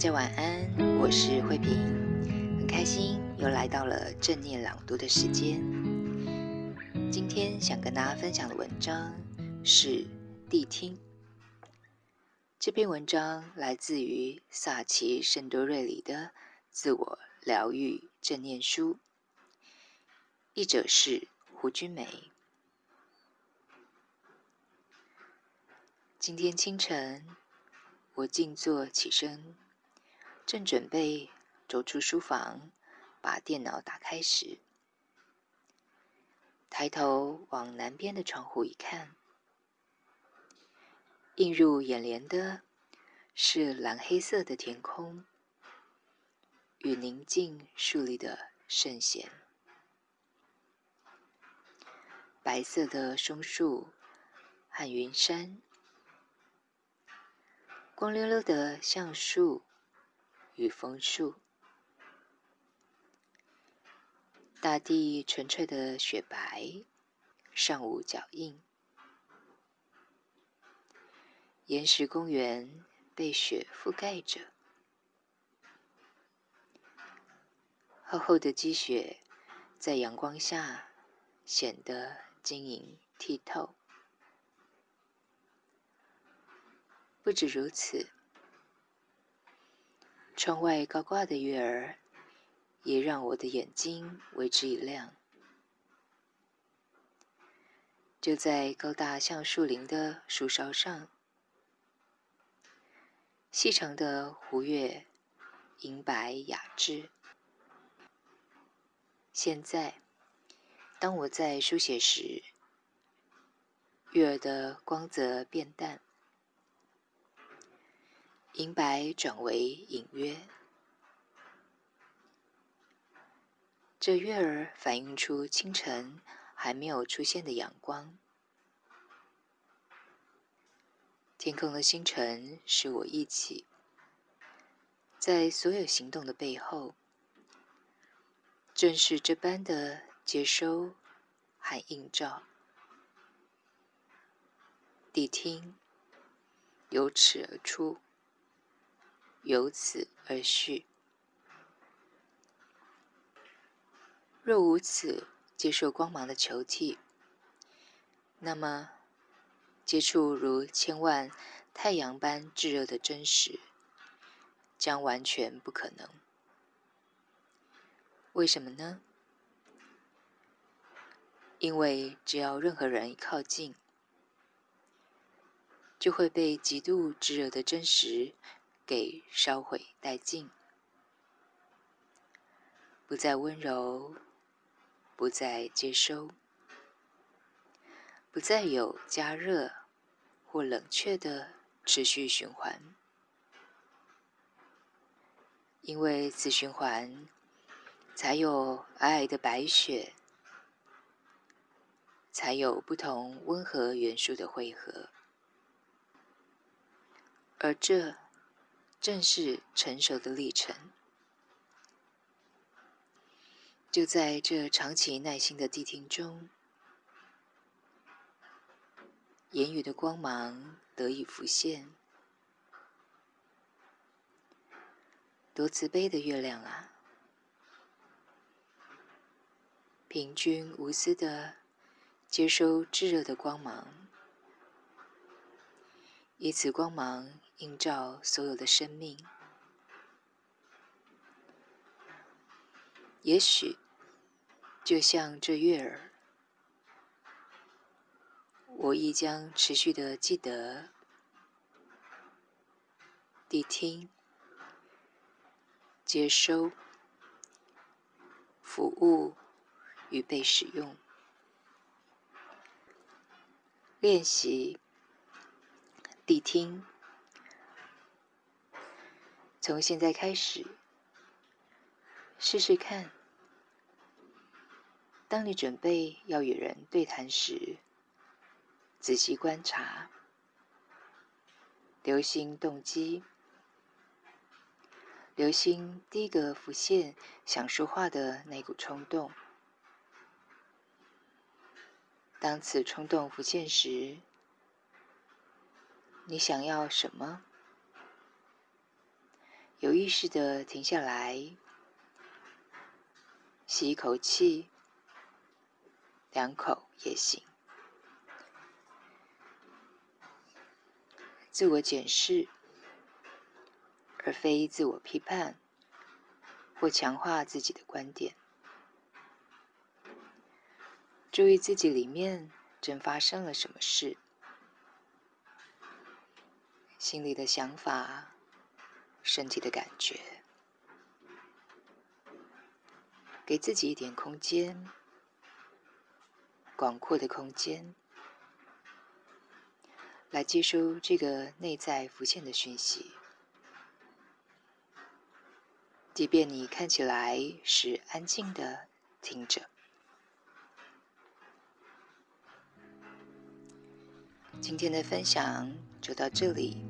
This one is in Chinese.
大家晚安，我是慧萍，很开心又来到了正念朗读的时间。今天想跟大家分享的文章是《谛听》。这篇文章来自于萨奇·圣多瑞里的《自我疗愈正念书》，译者是胡君梅。今天清晨，我静坐起身。正准备走出书房，把电脑打开时，抬头往南边的窗户一看，映入眼帘的是蓝黑色的天空与宁静树立的圣贤，白色的松树和云山，光溜溜的橡树。与枫树，大地纯粹的雪白，尚无脚印。岩石公园被雪覆盖着，厚厚的积雪在阳光下显得晶莹剔透。不止如此。窗外高挂的月儿，也让我的眼睛为之一亮。就在高大橡树林的树梢上，细长的湖月，银白雅致。现在，当我在书写时，月儿的光泽变淡。银白转为隐约，这月儿反映出清晨还没有出现的阳光。天空的星辰使我忆起，在所有行动的背后，正是这般的接收和映照。谛听，由此而出。由此而序。若无此接受光芒的球体，那么接触如千万太阳般炙热的真实，将完全不可能。为什么呢？因为只要任何人一靠近，就会被极度炙热的真实。给烧毁殆尽，不再温柔，不再接收，不再有加热或冷却的持续循环，因为此循环才有皑皑的白雪，才有不同温和元素的汇合，而这。正是成熟的历程。就在这长期耐心的谛听中，言语的光芒得以浮现。多慈悲的月亮啊！平均无私的接收炙热的光芒，以此光芒。映照所有的生命，也许就像这月儿，我亦将持续的记得谛听、接收、服务与被使用，练习。谛听。从现在开始，试试看，当你准备要与人对谈时，仔细观察，留心动机，留心第一个浮现想说话的那股冲动。当此冲动浮现时，你想要什么？有意识的停下来，吸一口气，两口也行。自我检视，而非自我批判或强化自己的观点。注意自己里面正发生了什么事，心里的想法。身体的感觉，给自己一点空间，广阔的空间，来接收这个内在浮现的讯息。即便你看起来是安静的听着。今天的分享就到这里。